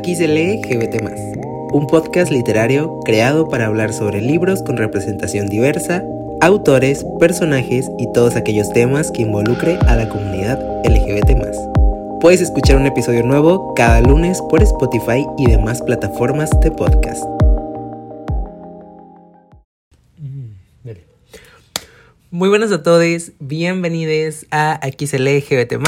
Aquí se lee GBT, un podcast literario creado para hablar sobre libros con representación diversa, autores, personajes y todos aquellos temas que involucre a la comunidad LGBT. Puedes escuchar un episodio nuevo cada lunes por Spotify y demás plataformas de podcast. Muy buenas a todos, bienvenidos a Aquí se lee GBT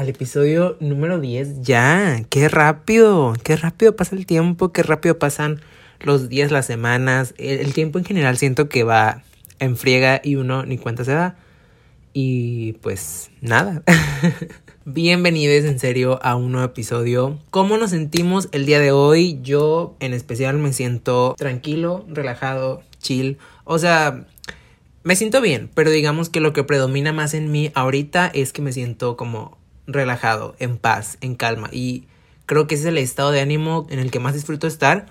al episodio número 10. Ya, qué rápido, qué rápido pasa el tiempo, qué rápido pasan los días, las semanas. El, tiempo en general siento que va en friega y uno ni cuenta se da. Y pues nada. Bienvenidos en serio a un nuevo episodio. ¿Cómo nos sentimos el día de hoy? Yo en especial me siento tranquilo, relajado, chill. O sea, me siento bien, pero digamos que lo que predomina más en mí ahorita es que me siento como relajado, en paz, en calma. Y creo que ese es el estado de ánimo en el que más disfruto estar.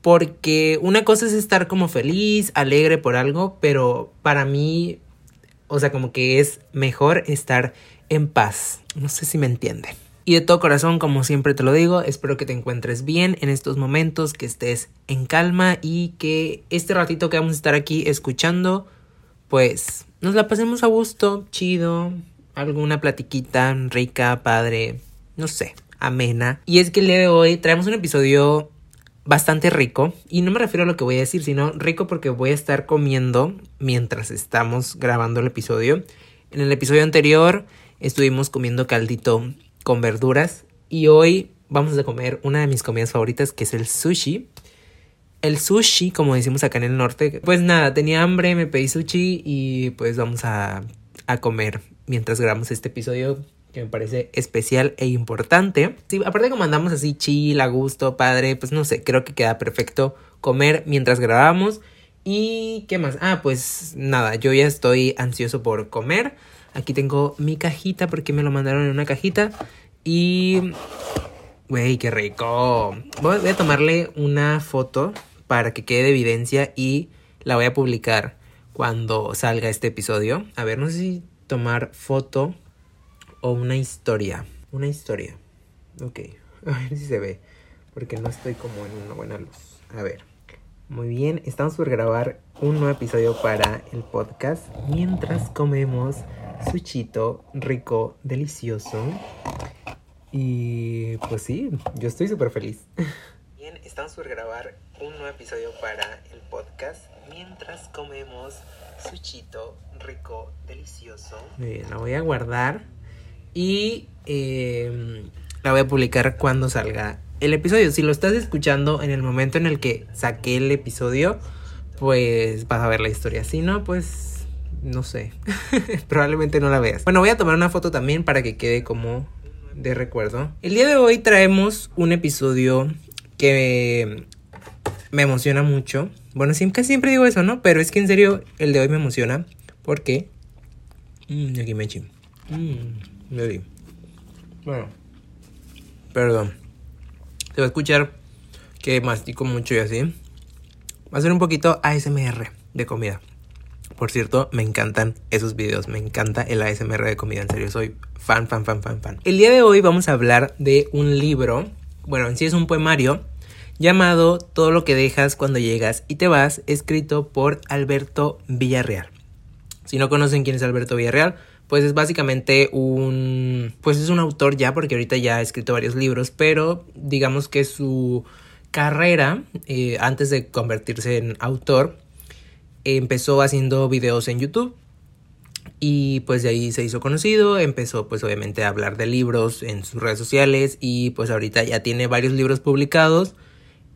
Porque una cosa es estar como feliz, alegre por algo, pero para mí, o sea, como que es mejor estar en paz. No sé si me entiende. Y de todo corazón, como siempre te lo digo, espero que te encuentres bien en estos momentos, que estés en calma y que este ratito que vamos a estar aquí escuchando, pues nos la pasemos a gusto, chido, alguna platiquita rica, padre, no sé, amena. Y es que el día de hoy traemos un episodio bastante rico. Y no me refiero a lo que voy a decir, sino rico porque voy a estar comiendo mientras estamos grabando el episodio. En el episodio anterior estuvimos comiendo caldito con verduras. Y hoy vamos a comer una de mis comidas favoritas, que es el sushi. El sushi, como decimos acá en el norte. Pues nada, tenía hambre, me pedí sushi y pues vamos a, a comer mientras grabamos este episodio que me parece especial e importante. Sí, aparte como andamos así chill, a gusto, padre, pues no sé, creo que queda perfecto comer mientras grabamos. ¿Y qué más? Ah, pues nada, yo ya estoy ansioso por comer. Aquí tengo mi cajita porque me lo mandaron en una cajita. Y... Güey, qué rico. Voy a tomarle una foto para que quede de evidencia y la voy a publicar cuando salga este episodio. A ver, no sé si tomar foto o una historia. Una historia. Ok. A ver si se ve. Porque no estoy como en una buena luz. A ver. Muy bien. Estamos por grabar un nuevo episodio para el podcast. Mientras comemos suchito rico, delicioso. Y pues sí, yo estoy súper feliz. Bien, estamos por grabar un nuevo episodio para el podcast. Mientras comemos suchito rico, delicioso. Bien, la voy a guardar y em, la voy a publicar cuando salga el episodio. Si lo estás escuchando en el momento en el que saqué el episodio, pues vas a ver la historia. Si no, pues no sé. Probablemente no la veas. Bueno, voy a tomar una foto también para que quede como de recuerdo. El día de hoy traemos un episodio que me emociona mucho. Bueno, siempre, siempre digo eso, ¿no? Pero es que en serio el de hoy me emociona. ¿Por qué? Mmm, aquí me Mmm, me Bueno. Perdón. Se va a escuchar que mastico mucho y así. Va a ser un poquito ASMR de comida. Por cierto, me encantan esos videos. Me encanta el ASMR de comida. En serio, soy fan, fan, fan, fan, fan. El día de hoy vamos a hablar de un libro. Bueno, en sí es un poemario llamado Todo lo que dejas cuando llegas y te vas, escrito por Alberto Villarreal. Si no conocen quién es Alberto Villarreal, pues es básicamente un pues es un autor ya porque ahorita ya ha escrito varios libros, pero digamos que su carrera eh, antes de convertirse en autor empezó haciendo videos en YouTube y pues de ahí se hizo conocido, empezó pues obviamente a hablar de libros en sus redes sociales y pues ahorita ya tiene varios libros publicados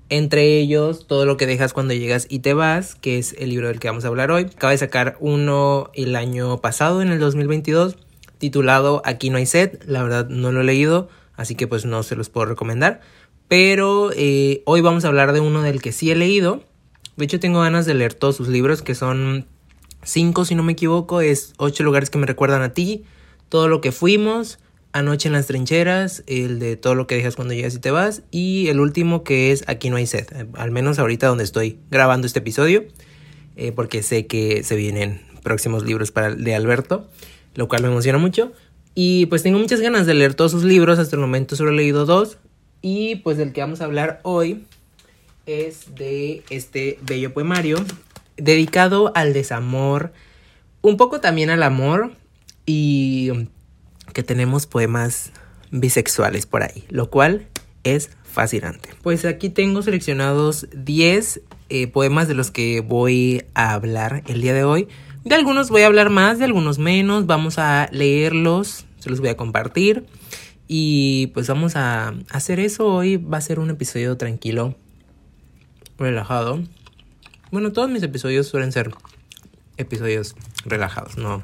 entre ellos, todo lo que dejas cuando llegas y te vas, que es el libro del que vamos a hablar hoy. Acaba de sacar uno el año pasado, en el 2022, titulado Aquí no hay sed. La verdad no lo he leído, así que pues no se los puedo recomendar. Pero eh, hoy vamos a hablar de uno del que sí he leído. De hecho tengo ganas de leer todos sus libros, que son cinco si no me equivoco. Es ocho lugares que me recuerdan a ti, todo lo que fuimos, Anoche en las trincheras, el de todo lo que dejas cuando llegas y te vas, y el último que es Aquí no hay sed, eh, al menos ahorita donde estoy grabando este episodio, eh, porque sé que se vienen próximos libros para, de Alberto, lo cual me emociona mucho. Y pues tengo muchas ganas de leer todos sus libros, hasta el momento solo he leído dos, Y pues del que vamos a hablar hoy es de este bello poemario dedicado al desamor, un poco también al amor y que tenemos poemas bisexuales por ahí, lo cual es fascinante. Pues aquí tengo seleccionados 10 eh, poemas de los que voy a hablar el día de hoy. De algunos voy a hablar más, de algunos menos, vamos a leerlos, se los voy a compartir. Y pues vamos a hacer eso hoy. Va a ser un episodio tranquilo, relajado. Bueno, todos mis episodios suelen ser episodios relajados, ¿no?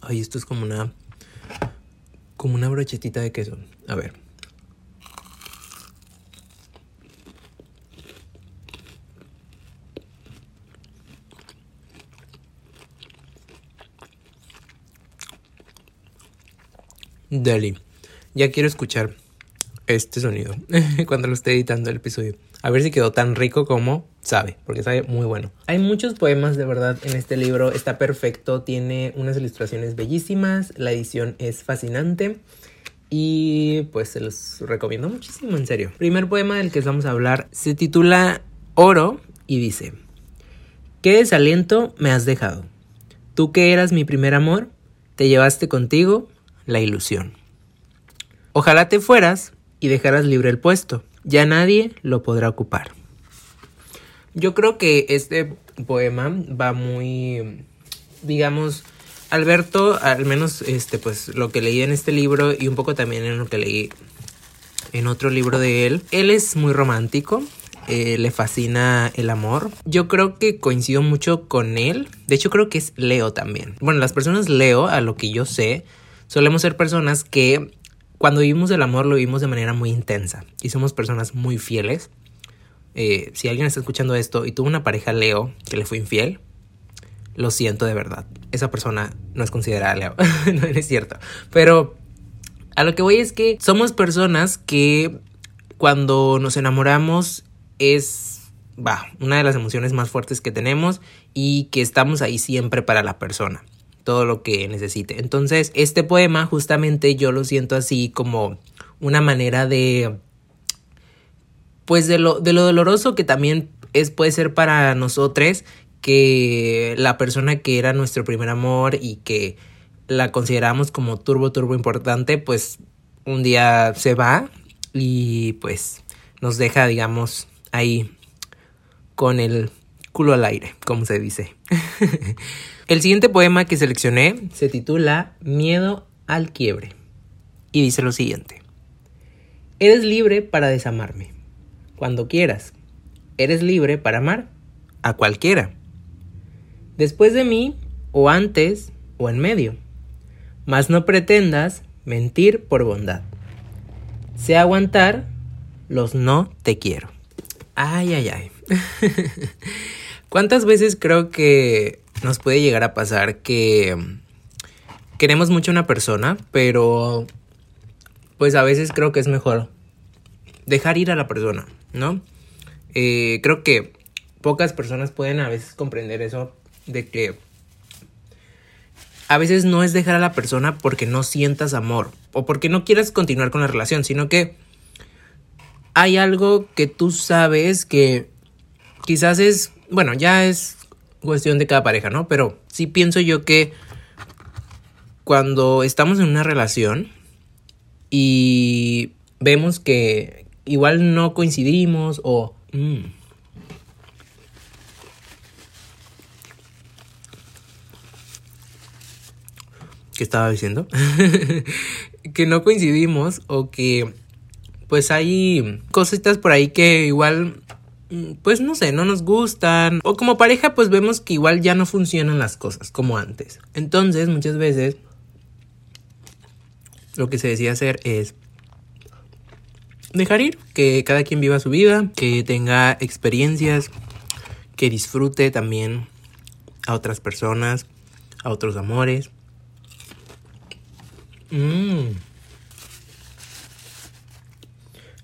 Ay, esto es como una. Como una brochetita de queso. A ver. Deli. Ya quiero escuchar este sonido cuando lo esté editando el episodio. A ver si quedó tan rico como sabe, porque sabe muy bueno. Hay muchos poemas de verdad en este libro, está perfecto, tiene unas ilustraciones bellísimas, la edición es fascinante y pues se los recomiendo muchísimo, en serio. Primer poema del que vamos a hablar se titula Oro y dice, ¿qué desaliento me has dejado? Tú que eras mi primer amor, te llevaste contigo la ilusión. Ojalá te fueras y dejaras libre el puesto. Ya nadie lo podrá ocupar. Yo creo que este poema va muy, digamos, Alberto, al menos este, pues lo que leí en este libro y un poco también en lo que leí en otro libro de él, él es muy romántico, eh, le fascina el amor. Yo creo que coincido mucho con él. De hecho, creo que es Leo también. Bueno, las personas Leo, a lo que yo sé, solemos ser personas que cuando vivimos el amor lo vivimos de manera muy intensa y somos personas muy fieles. Eh, si alguien está escuchando esto y tuvo una pareja Leo que le fue infiel, lo siento de verdad. Esa persona no es considerada Leo. no es cierto. Pero a lo que voy es que somos personas que cuando nos enamoramos es va, una de las emociones más fuertes que tenemos y que estamos ahí siempre para la persona todo lo que necesite. Entonces, este poema justamente yo lo siento así como una manera de pues de lo, de lo doloroso que también es, puede ser para nosotros que la persona que era nuestro primer amor y que la consideramos como turbo, turbo importante, pues un día se va y pues nos deja, digamos, ahí con el culo al aire, como se dice. El siguiente poema que seleccioné se titula Miedo al quiebre y dice lo siguiente. Eres libre para desamarme, cuando quieras. Eres libre para amar a cualquiera. Después de mí, o antes, o en medio. Mas no pretendas mentir por bondad. Sé aguantar los no te quiero. Ay, ay, ay. ¿Cuántas veces creo que nos puede llegar a pasar que queremos mucho a una persona, pero pues a veces creo que es mejor dejar ir a la persona, ¿no? Eh, creo que pocas personas pueden a veces comprender eso de que a veces no es dejar a la persona porque no sientas amor o porque no quieras continuar con la relación, sino que hay algo que tú sabes que quizás es, bueno, ya es cuestión de cada pareja, ¿no? Pero sí pienso yo que cuando estamos en una relación y vemos que igual no coincidimos o... Mm, ¿Qué estaba diciendo? que no coincidimos o que pues hay cositas por ahí que igual Mm, pues no sé, no nos gustan. O como pareja, pues vemos que igual ya no funcionan las cosas como antes. Entonces, muchas veces, lo que se decía hacer es dejar ir, que cada quien viva su vida, que tenga experiencias, que disfrute también a otras personas, a otros amores. Mmm.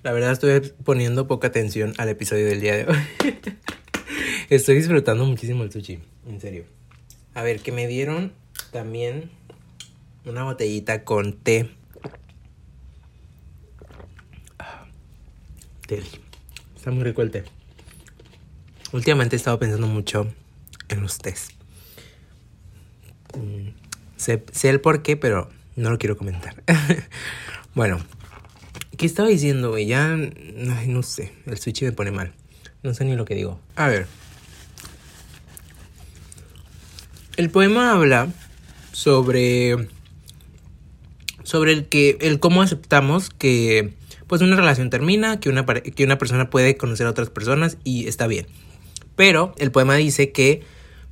La verdad estoy poniendo poca atención al episodio del día de hoy. estoy disfrutando muchísimo el sushi, en serio. A ver, que me dieron también una botellita con té. Deli. Está muy rico el té. Últimamente he estado pensando mucho en los tés. Mm, sé, el por qué, pero no lo quiero comentar. bueno, ¿qué estaba diciendo, güey? Ya, no sé, el switch me pone mal. No sé ni lo que digo. A ver. El poema habla sobre sobre el que el cómo aceptamos que pues una relación termina, que una, que una persona puede conocer a otras personas y está bien. Pero el poema dice que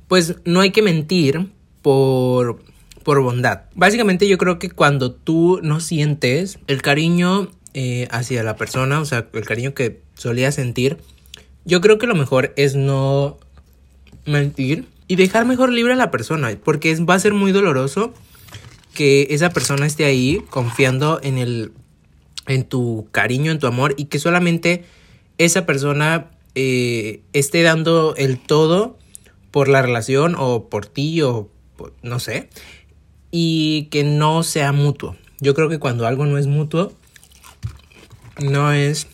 pues no hay que mentir por por bondad. Básicamente yo creo que cuando tú no sientes el cariño eh, hacia la persona, o sea, el cariño que solías sentir, yo creo que lo mejor es no mentir y dejar mejor libre a la persona, porque va a ser muy doloroso que esa persona esté ahí confiando en el en tu cariño, en tu amor y que solamente esa persona eh, esté dando el todo por la relación o por ti o no sé y que no sea mutuo. Yo creo que cuando algo no es mutuo no es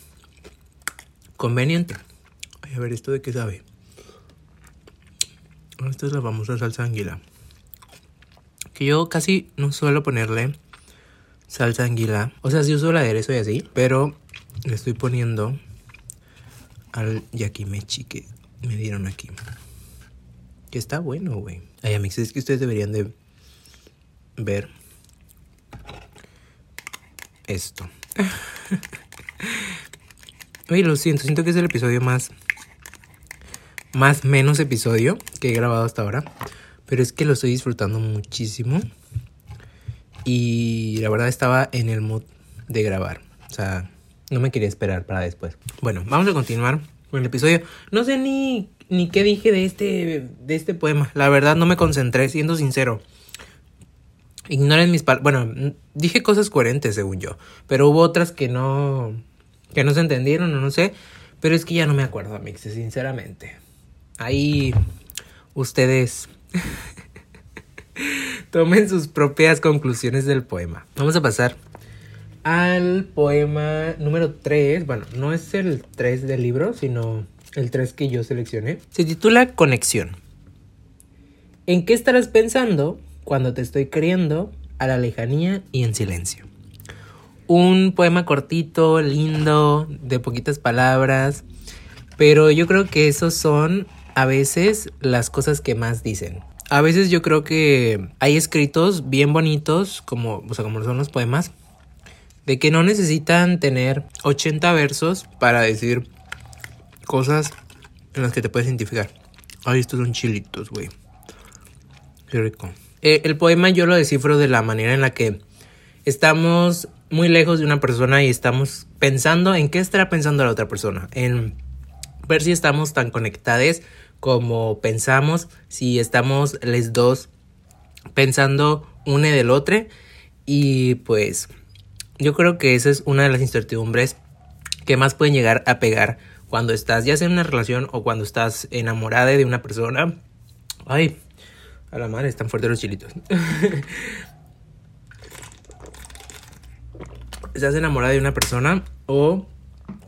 conveniente. a ver, ¿esto de qué sabe? Esta es la famosa salsa anguila. Que yo casi no suelo ponerle salsa anguila. O sea, sí uso el aderezo y así. Pero le estoy poniendo al yakimechi que me dieron aquí. Que está bueno, güey. Ay, amigos, es que ustedes deberían de ver esto. Oye, lo siento, siento que es el episodio más más menos episodio que he grabado hasta ahora. Pero es que lo estoy disfrutando muchísimo. Y la verdad estaba en el mood de grabar. O sea, no me quería esperar para después. Bueno, vamos a continuar con el episodio. No sé ni, ni qué dije de este, de este poema. La verdad no me concentré, siendo sincero. Ignoren mis palabras. Bueno, dije cosas coherentes según yo. Pero hubo otras que no. que no se entendieron o no sé. Pero es que ya no me acuerdo, amigos, sinceramente. Ahí ustedes tomen sus propias conclusiones del poema. Vamos a pasar al poema número 3. Bueno, no es el 3 del libro, sino el 3 que yo seleccioné. Se titula Conexión. ¿En qué estarás pensando cuando te estoy queriendo a la lejanía y en silencio? Un poema cortito, lindo, de poquitas palabras, pero yo creo que esos son a veces las cosas que más dicen. A veces yo creo que hay escritos bien bonitos, como, o sea, como son los poemas, de que no necesitan tener 80 versos para decir cosas en las que te puedes identificar. Ay, estos son chilitos, güey. Qué rico. Eh, el poema yo lo descifro de la manera en la que estamos muy lejos de una persona y estamos pensando en qué estará pensando la otra persona. En ver si estamos tan conectados como pensamos, si estamos los dos pensando uno del otro. Y pues yo creo que esa es una de las incertidumbres que más pueden llegar a pegar cuando estás ya sea en una relación o cuando estás enamorada de una persona. Ay, a la madre, están fuertes los chilitos. estás enamorada de una persona o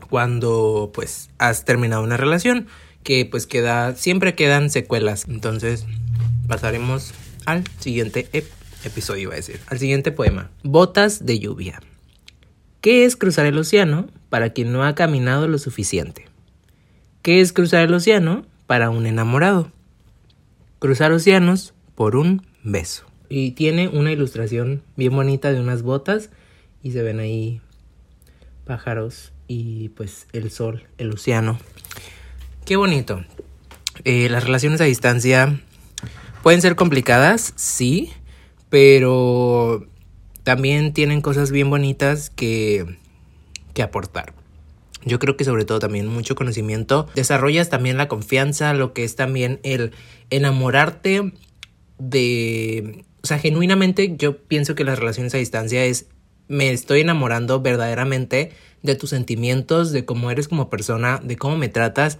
cuando pues has terminado una relación que pues queda, siempre quedan secuelas. Entonces pasaremos al siguiente episodio, iba a decir, al siguiente poema. Botas de lluvia. ¿Qué es cruzar el océano para quien no ha caminado lo suficiente? ¿Qué es cruzar el océano para un enamorado? Cruzar océanos por un beso. Y tiene una ilustración bien bonita de unas botas y se ven ahí pájaros y pues el sol, el océano. Qué bonito. Eh, las relaciones a distancia pueden ser complicadas, sí, pero también tienen cosas bien bonitas que, que aportar. Yo creo que sobre todo también mucho conocimiento. Desarrollas también la confianza, lo que es también el enamorarte de... O sea, genuinamente yo pienso que las relaciones a distancia es... Me estoy enamorando verdaderamente de tus sentimientos, de cómo eres como persona, de cómo me tratas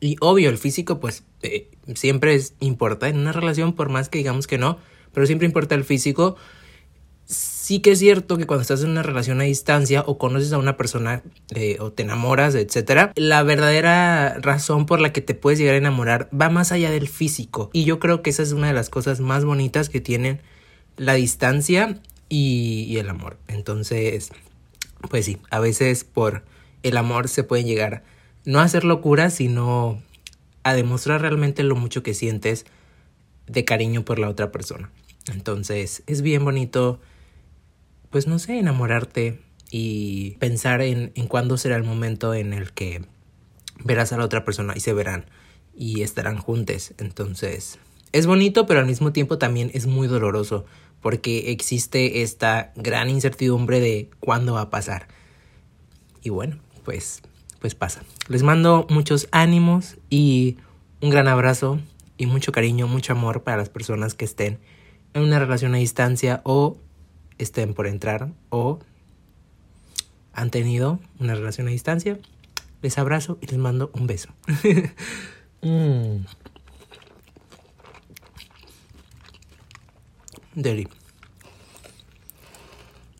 y obvio, el físico pues eh, siempre es, importa en una relación, por más que digamos que no, pero siempre importa el físico. sí que es cierto que cuando estás en una relación a distancia o conoces a una persona eh, o te enamoras, etcétera, la verdadera razón por la que te puedes llegar a enamorar va más allá del físico. Y yo creo que esa es una de las cosas más bonitas que tienen la distancia y, y el amor. Entonces, pues sí, a veces por el amor se pueden llegar no hacer locuras, sino a demostrar realmente lo mucho que sientes de cariño por la otra persona. Entonces, es bien bonito pues no sé, enamorarte y pensar en, en cuándo será el momento en el que verás a la otra persona y se verán y estarán juntos. Entonces, es bonito, pero al mismo tiempo también es muy doloroso porque existe esta gran incertidumbre de cuándo va a pasar. Y bueno, pues pues pasa. Les mando muchos ánimos y un gran abrazo y mucho cariño, mucho amor para las personas que estén en una relación a distancia o estén por entrar o han tenido una relación a distancia, les abrazo y les mando un beso. mm. Deli.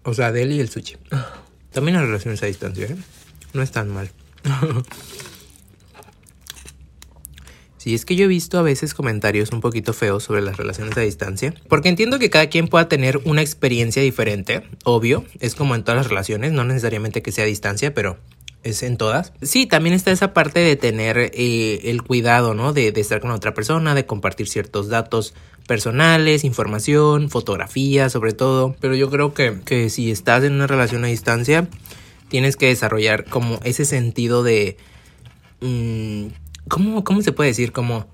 O sea, Deli y el sushi. También las relaciones a distancia, ¿eh? No es tan mal. Sí, es que yo he visto a veces comentarios un poquito feos sobre las relaciones a distancia, porque entiendo que cada quien pueda tener una experiencia diferente, obvio, es como en todas las relaciones, no necesariamente que sea a distancia, pero es en todas. Sí, también está esa parte de tener eh, el cuidado, ¿no? De, de, estar con otra persona, de compartir ciertos datos personales, información, fotografías sobre todo. Pero yo creo que, que si estás en una relación a distancia, tienes que desarrollar como ese sentido de... Mmm, ¿Cómo, ¿Cómo se puede decir? Como.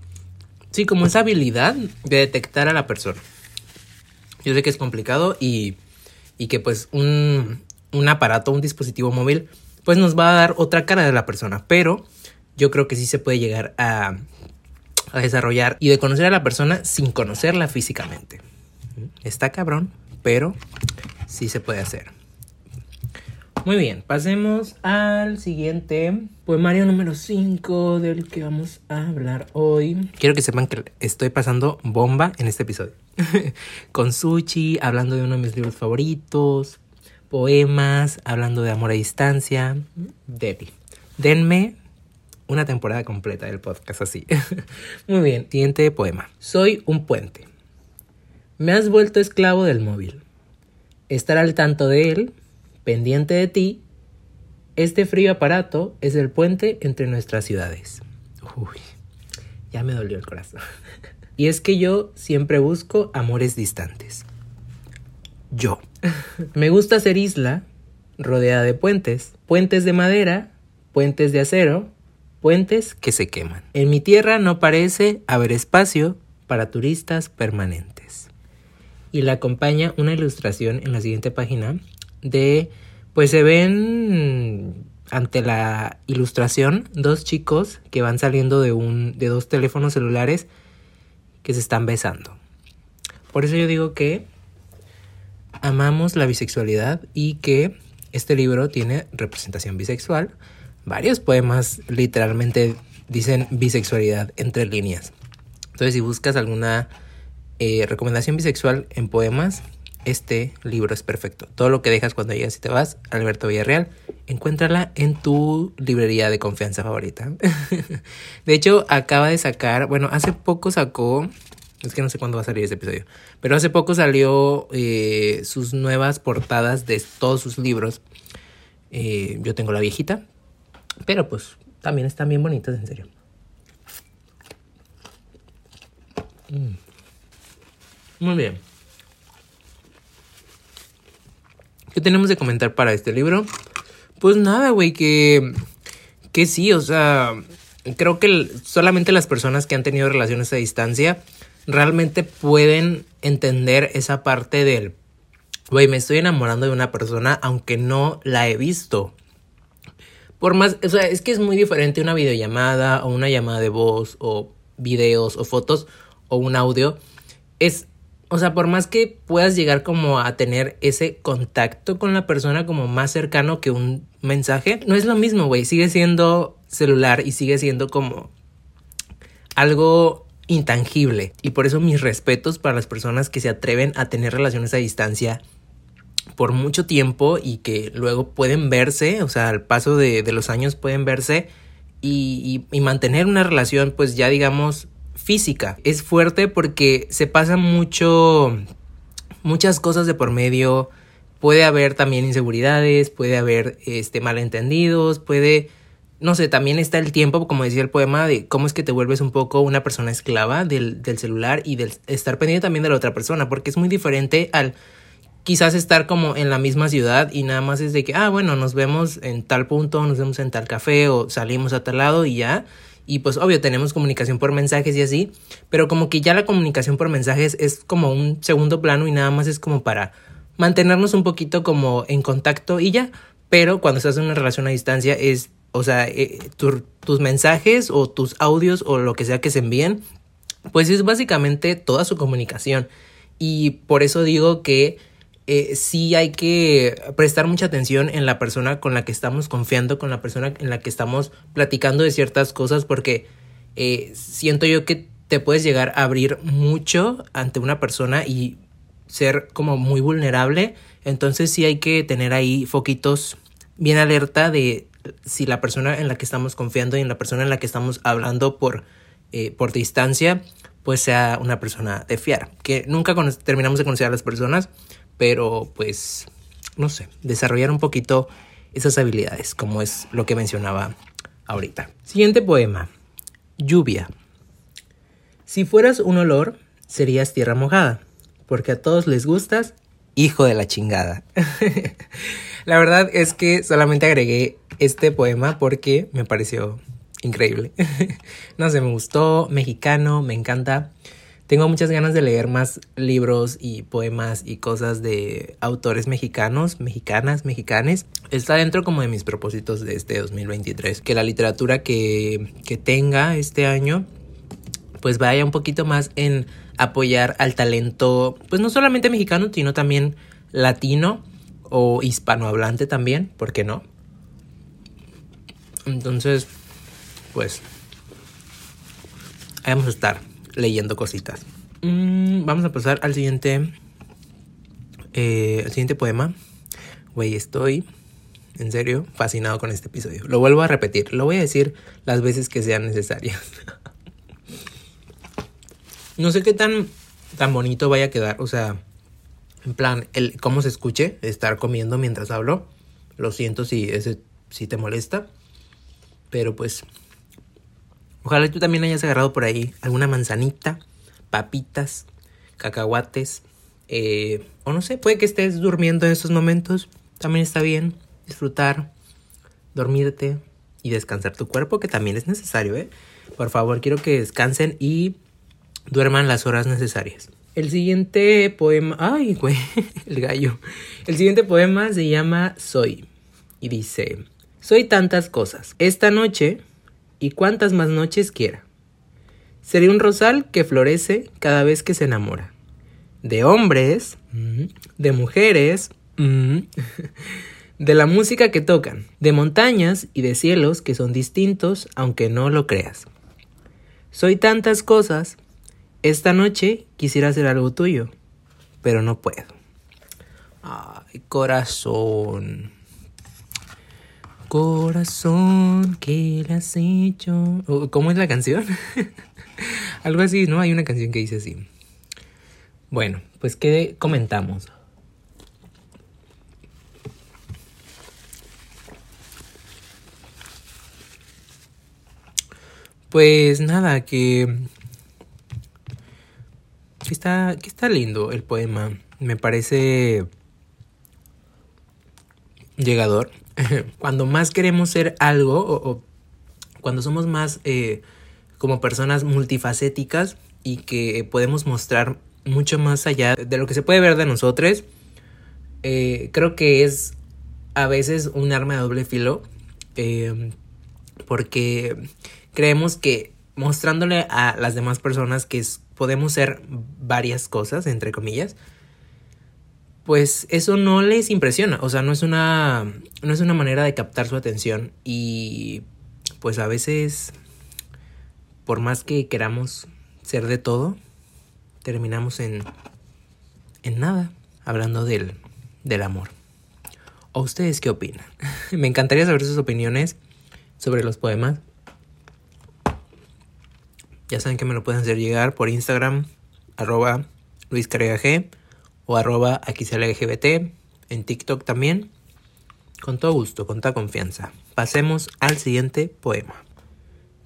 Sí, como esa habilidad de detectar a la persona. Yo sé que es complicado y, y que pues un, un aparato, un dispositivo móvil, pues nos va a dar otra cara de la persona. Pero yo creo que sí se puede llegar a, a desarrollar y de conocer a la persona sin conocerla físicamente. Está cabrón, pero sí se puede hacer. Muy bien, pasemos al siguiente poemario número 5 del que vamos a hablar hoy. Quiero que sepan que estoy pasando bomba en este episodio. Con Sushi, hablando de uno de mis libros favoritos, poemas, hablando de amor a distancia. Debbie. Denme una temporada completa del podcast así. Muy bien, siguiente poema. Soy un puente. Me has vuelto esclavo del móvil. Estar al tanto de él pendiente de ti, este frío aparato es el puente entre nuestras ciudades. Uy, ya me dolió el corazón. y es que yo siempre busco amores distantes. Yo. me gusta ser isla rodeada de puentes, puentes de madera, puentes de acero, puentes que se queman. En mi tierra no parece haber espacio para turistas permanentes. Y le acompaña una ilustración en la siguiente página de, pues se ven ante la ilustración dos chicos que van saliendo de un de dos teléfonos celulares que se están besando. Por eso yo digo que amamos la bisexualidad y que este libro tiene representación bisexual. Varios poemas literalmente dicen bisexualidad entre líneas. Entonces si buscas alguna eh, recomendación bisexual en poemas, este libro es perfecto. Todo lo que dejas cuando llegas y te vas, Alberto Villarreal, encuéntrala en tu librería de confianza favorita. de hecho, acaba de sacar, bueno, hace poco sacó, es que no sé cuándo va a salir este episodio, pero hace poco salió eh, sus nuevas portadas de todos sus libros. Eh, yo tengo la viejita, pero pues también están bien bonitas, en serio. Mm. Muy bien. ¿Qué tenemos de comentar para este libro? Pues nada, güey, que, que sí, o sea, creo que solamente las personas que han tenido relaciones a distancia realmente pueden entender esa parte del, güey, me estoy enamorando de una persona aunque no la he visto. Por más, o sea, es que es muy diferente una videollamada o una llamada de voz o videos o fotos o un audio. Es o sea, por más que puedas llegar como a tener ese contacto con la persona como más cercano que un mensaje, no es lo mismo, güey. Sigue siendo celular y sigue siendo como algo intangible. Y por eso mis respetos para las personas que se atreven a tener relaciones a distancia por mucho tiempo y que luego pueden verse, o sea, al paso de, los años pueden verse y, y, mantener una relación, pues ya digamos, física. Es fuerte porque se pasan mucho, muchas cosas de por medio. Puede haber también inseguridades, puede haber este, malentendidos, puede no sé, también está el tiempo, como decía el poema, de cómo es que te vuelves un poco una persona esclava del, del, celular y del estar pendiente también de la otra persona, porque es muy diferente al quizás estar como en la misma ciudad y nada más es de que, ah, bueno, nos vemos en tal punto, nos vemos en tal café o salimos a tal lado y ya. Y pues obvio tenemos comunicación por mensajes y así, pero como que ya la comunicación por mensajes es como un segundo plano y nada más es como para mantenernos un poquito como en contacto y ya. Pero cuando estás en una relación a distancia es o sea, eh, tu, tus mensajes o tus audios o lo que sea que se envíen, pues es básicamente toda su comunicación. Y por eso digo que eh, sí hay que prestar mucha atención en la persona con la que estamos confiando, con la persona en la que estamos platicando de ciertas cosas, porque eh, siento yo que te puedes llegar a abrir mucho ante una persona y ser como muy vulnerable. Entonces sí hay que tener ahí foquitos bien alerta de si la persona en la que estamos confiando y en la persona en la que estamos hablando por, eh, por distancia, pues sea una persona de fiar. Que nunca terminamos de conocer a las personas, pero pues, no sé, desarrollar un poquito esas habilidades, como es lo que mencionaba ahorita. Siguiente poema. Lluvia. Si fueras un olor, serías tierra mojada, porque a todos les gustas, hijo de la chingada. la verdad es que solamente agregué este poema porque me pareció increíble. no sé, me gustó, mexicano, me encanta. Tengo muchas ganas de leer más libros y poemas y cosas de autores mexicanos, mexicanas, mexicanes. Está dentro como de mis propósitos de este 2023. Que la literatura que, que tenga este año pues vaya un poquito más en apoyar al talento, pues no solamente mexicano, sino también latino o hispanohablante también, ¿por qué no? Entonces, pues, vamos a estar leyendo cositas. Mm, vamos a pasar al siguiente, eh, al siguiente poema. Güey, estoy, en serio, fascinado con este episodio. Lo vuelvo a repetir, lo voy a decir las veces que sean necesarias. no sé qué tan, tan bonito vaya a quedar, o sea, en plan, el cómo se escuche, estar comiendo mientras hablo. Lo siento si, ese, si te molesta. Pero pues, ojalá tú también hayas agarrado por ahí alguna manzanita, papitas, cacahuates. Eh, o no sé, puede que estés durmiendo en estos momentos. También está bien disfrutar, dormirte y descansar tu cuerpo, que también es necesario, ¿eh? Por favor, quiero que descansen y duerman las horas necesarias. El siguiente poema. Ay, güey, el gallo. El siguiente poema se llama Soy. Y dice. Soy tantas cosas. Esta noche y cuantas más noches quiera. Seré un rosal que florece cada vez que se enamora. De hombres, de mujeres, de la música que tocan, de montañas y de cielos que son distintos aunque no lo creas. Soy tantas cosas. Esta noche quisiera hacer algo tuyo, pero no puedo. Ay, corazón. Corazón, ¿qué le has hecho? ¿Cómo es la canción? Algo así, ¿no? Hay una canción que dice así. Bueno, pues ¿qué comentamos? Pues nada, que, que está, que está lindo el poema. Me parece llegador. cuando más queremos ser algo o, cuando somos más eh, como personas multifacéticas y que podemos mostrar mucho más allá de lo que se puede ver de nosotros, eh, creo que es a veces un arma de doble filo eh, porque creemos que mostrándole a las demás personas que podemos ser varias cosas, entre comillas, pues eso no les impresiona, o sea, no es una no es una manera de captar su atención y pues a veces por más que queramos ser de todo, terminamos en en nada, hablando del del amor. ¿O ustedes qué opinan? Me encantaría saber sus opiniones sobre los poemas. Ya saben que me lo pueden hacer llegar por Instagram, arroba G o arroba XLGBT, en TikTok también. Con todo gusto, con toda confianza. Pasemos al siguiente poema.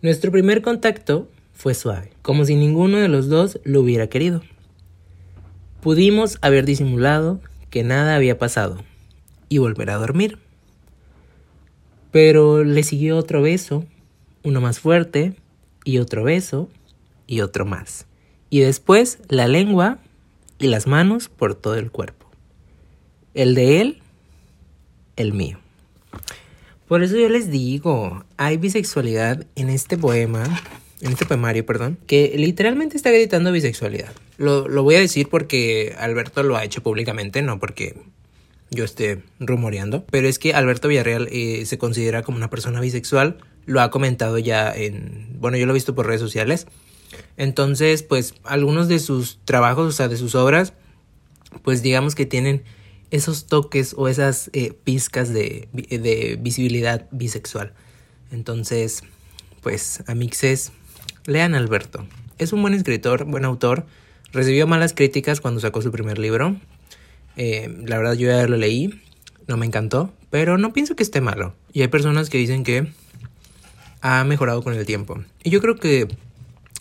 Nuestro primer contacto fue suave, como si ninguno de los dos lo hubiera querido. Pudimos haber disimulado que nada había pasado y volver a dormir. Pero le siguió otro beso, uno más fuerte, y otro beso, y otro más. Y después la lengua y las manos por todo el cuerpo. El de él, el mío. Por eso yo les digo, hay bisexualidad en este poema, en este poemario, perdón, que literalmente está gritando bisexualidad. Lo, lo voy a decir porque Alberto lo ha hecho públicamente, no porque yo esté rumoreando, pero es que Alberto Villarreal eh, se considera como una persona bisexual, lo ha comentado ya en, bueno, yo lo he visto por redes sociales, entonces, pues algunos de sus trabajos, o sea, de sus obras, pues digamos que tienen esos toques o esas eh, pizcas de, de, visibilidad bisexual. Entonces, pues, amixes, lean Alberto. Es un buen escritor, buen autor. Recibió malas críticas cuando sacó su primer libro, eh, la verdad yo ya lo leí, no me encantó, pero no pienso que esté malo. Y hay personas que dicen que ha mejorado con el tiempo. Y yo creo que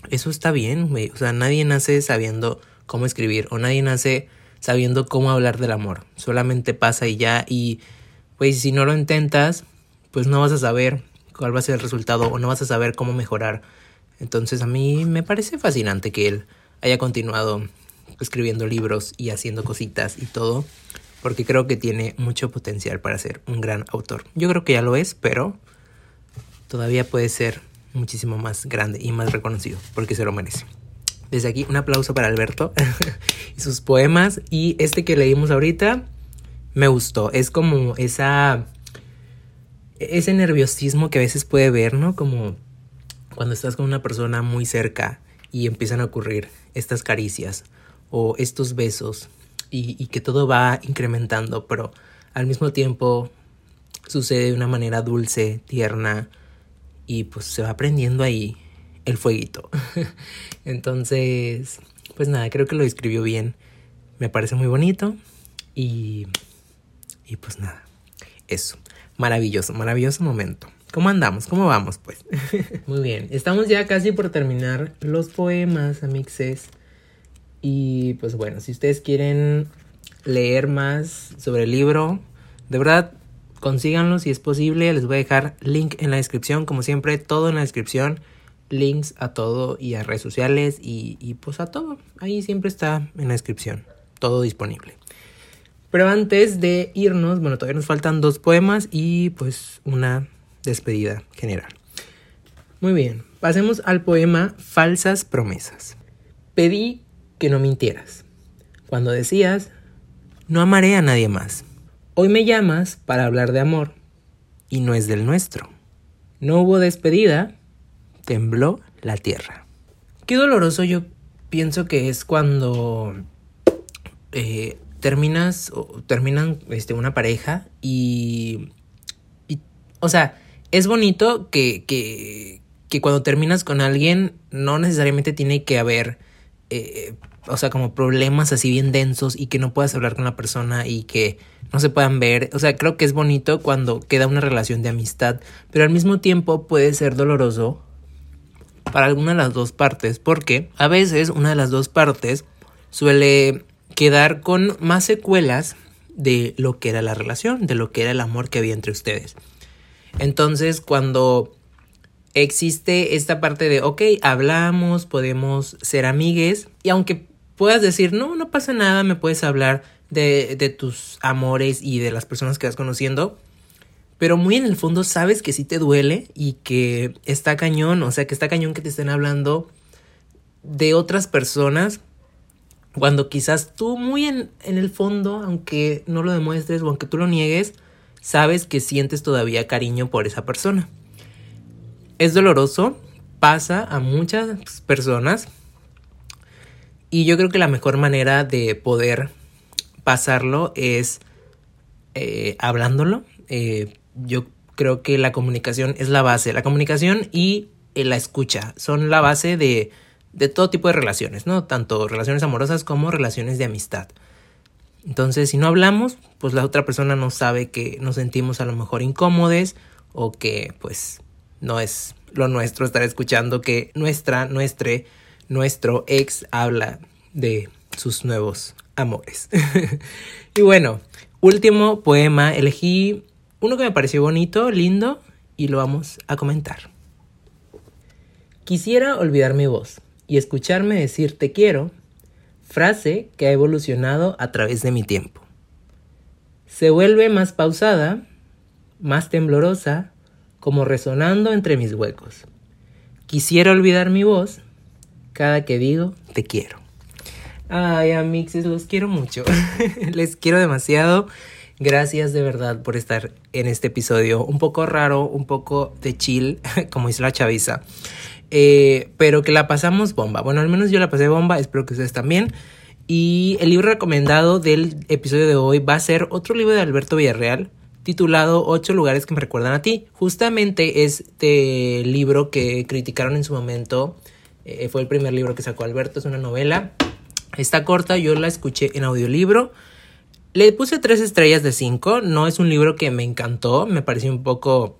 eso está bien, O sea, nadie nace sabiendo cómo escribir o nadie nace sabiendo cómo hablar del amor. Solamente pasa y ya. Y pues si no lo intentas, pues no vas a saber cuál va a ser el resultado o no vas a saber cómo mejorar. Entonces a mí me parece fascinante que él haya continuado escribiendo libros y haciendo cositas y todo, porque creo que tiene mucho potencial para ser un gran autor. Yo creo que ya lo es, pero todavía puede ser muchísimo más grande y más reconocido, porque se lo merece. Desde aquí un aplauso para Alberto y sus poemas y este que leímos ahorita me gustó, es como esa ese nerviosismo que a veces puede ver, ¿no? Como cuando estás con una persona muy cerca y empiezan a ocurrir estas caricias o estos besos y, que todo va incrementando, pero al mismo tiempo sucede de una manera dulce, tierna y pues se va aprendiendo ahí el fueguito. Entonces, pues nada, creo que lo describió bien. Me parece muy bonito y, y pues nada, eso. Maravilloso, maravilloso momento. ¿Cómo andamos? ¿Cómo vamos, pues? Muy bien, estamos ya casi por terminar los poemas, amixes. Y pues bueno, si ustedes quieren leer más sobre el libro, de verdad, consíganlo si es posible. Les voy a dejar link en la descripción, como siempre, todo en la descripción. Links a todo y a redes sociales y, y pues a todo. Ahí siempre está en la descripción, todo disponible. Pero antes de irnos, bueno, todavía nos faltan dos poemas y pues una despedida general. Muy bien, pasemos al poema Falsas promesas. Pedí que no mintieras. Cuando decías, no amaré a nadie más. Hoy me llamas para hablar de amor y no es del nuestro. No hubo despedida, tembló la tierra. Qué doloroso yo pienso que es cuando eh, terminas o terminan este, una pareja y, o sea, es bonito que, que, que cuando terminas con alguien no necesariamente tiene que haber eh, o sea, como problemas así bien densos y que no puedas hablar con la persona y que no se puedan ver. O sea, creo que es bonito cuando queda una relación de amistad, pero al mismo tiempo puede ser doloroso para alguna de las dos partes, porque a veces una de las dos partes suele quedar con más secuelas de lo que era la relación, de lo que era el amor que había entre ustedes. Entonces, cuando existe esta parte de, ok, hablamos, podemos ser amigues, y aunque puedas decir, no, no pasa nada, me puedes hablar de, de tus amores y de las personas que vas conociendo, pero muy en el fondo sabes que sí te duele y que está cañón, o sea, que está cañón que te estén hablando de otras personas cuando quizás tú muy en, en el fondo, aunque no lo demuestres o aunque tú lo niegues, sabes que sientes todavía cariño por esa persona. Es doloroso, pasa a muchas personas y yo creo que la mejor manera de poder pasarlo es eh, hablándolo. Eh, yo creo que la comunicación es la base. La comunicación y eh, la escucha son la base de, de todo tipo de relaciones, ¿no? Tanto relaciones amorosas como relaciones de amistad. Entonces, si no hablamos, pues la otra persona no sabe que nos sentimos a lo mejor incómodos o que pues no es lo nuestro estar escuchando que nuestra, nuestre, nuestro ex habla de sus nuevos amores. y bueno, último poema, elegí uno que me pareció bonito, lindo, y lo vamos a comentar. Quisiera olvidar mi voz y escucharme decir te quiero, frase que ha evolucionado a través de mi tiempo. Se vuelve más pausada, más temblorosa, como resonando entre mis huecos. Quisiera olvidar mi voz cada que digo te quiero. Ay, amixes, los quiero mucho. Les quiero demasiado. Gracias de verdad por estar en este episodio. Un poco raro, un poco de chill, como dice la chaviza. Eh, pero que la pasamos bomba. Bueno, al menos yo la pasé bomba, espero que ustedes también. Y el libro recomendado del episodio de hoy va a ser otro libro de Alberto Villarreal titulado Ocho lugares que me recuerdan a ti. Justamente este libro que criticaron en su momento. Eh, fue el primer libro que sacó Alberto, es una novela. Está corta, yo la escuché en audiolibro. Le puse tres estrellas de cinco. No es un libro que me encantó, me pareció un poco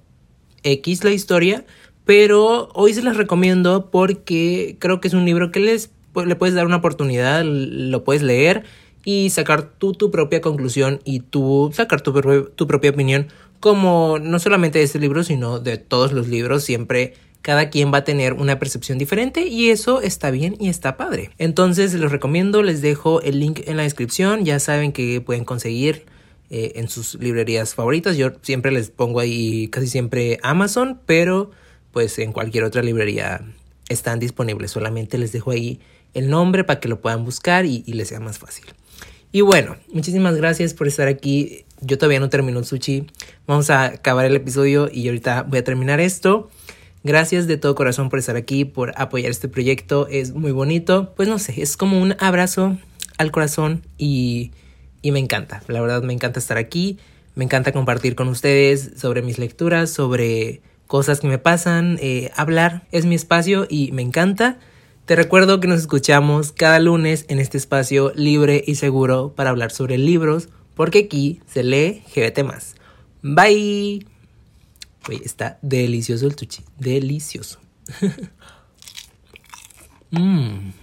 X la historia. Pero hoy se las recomiendo porque creo que es un libro que les, le puedes dar una oportunidad, lo puedes leer y sacar tú tu propia conclusión y tú sacar tu, tu propia opinión como no solamente de este libro sino de todos los libros siempre cada quien va a tener una percepción diferente y eso está bien y está padre. Entonces les recomiendo, les dejo el link en la descripción, ya saben que pueden conseguir eh, en sus librerías favoritas, yo siempre les pongo ahí casi siempre Amazon, pero pues en cualquier otra librería están disponibles, solamente les dejo ahí el nombre para que lo puedan buscar y les sea más fácil. Y bueno, muchísimas gracias por estar aquí. Yo todavía no termino el sushi. Vamos a acabar el episodio y ahorita voy a terminar esto. Gracias de todo corazón por estar aquí, por apoyar este proyecto. Es muy bonito. Pues no sé, es como un abrazo al corazón y, y me encanta. La verdad me encanta estar aquí. Me encanta compartir con ustedes sobre mis lecturas, sobre cosas que me pasan. Eh, hablar es mi espacio y me encanta. Te recuerdo que nos escuchamos cada lunes en este espacio libre y seguro para hablar sobre libros, porque aquí se lee GBT. Bye. Oye, está delicioso el tuchi, delicioso. Mmm.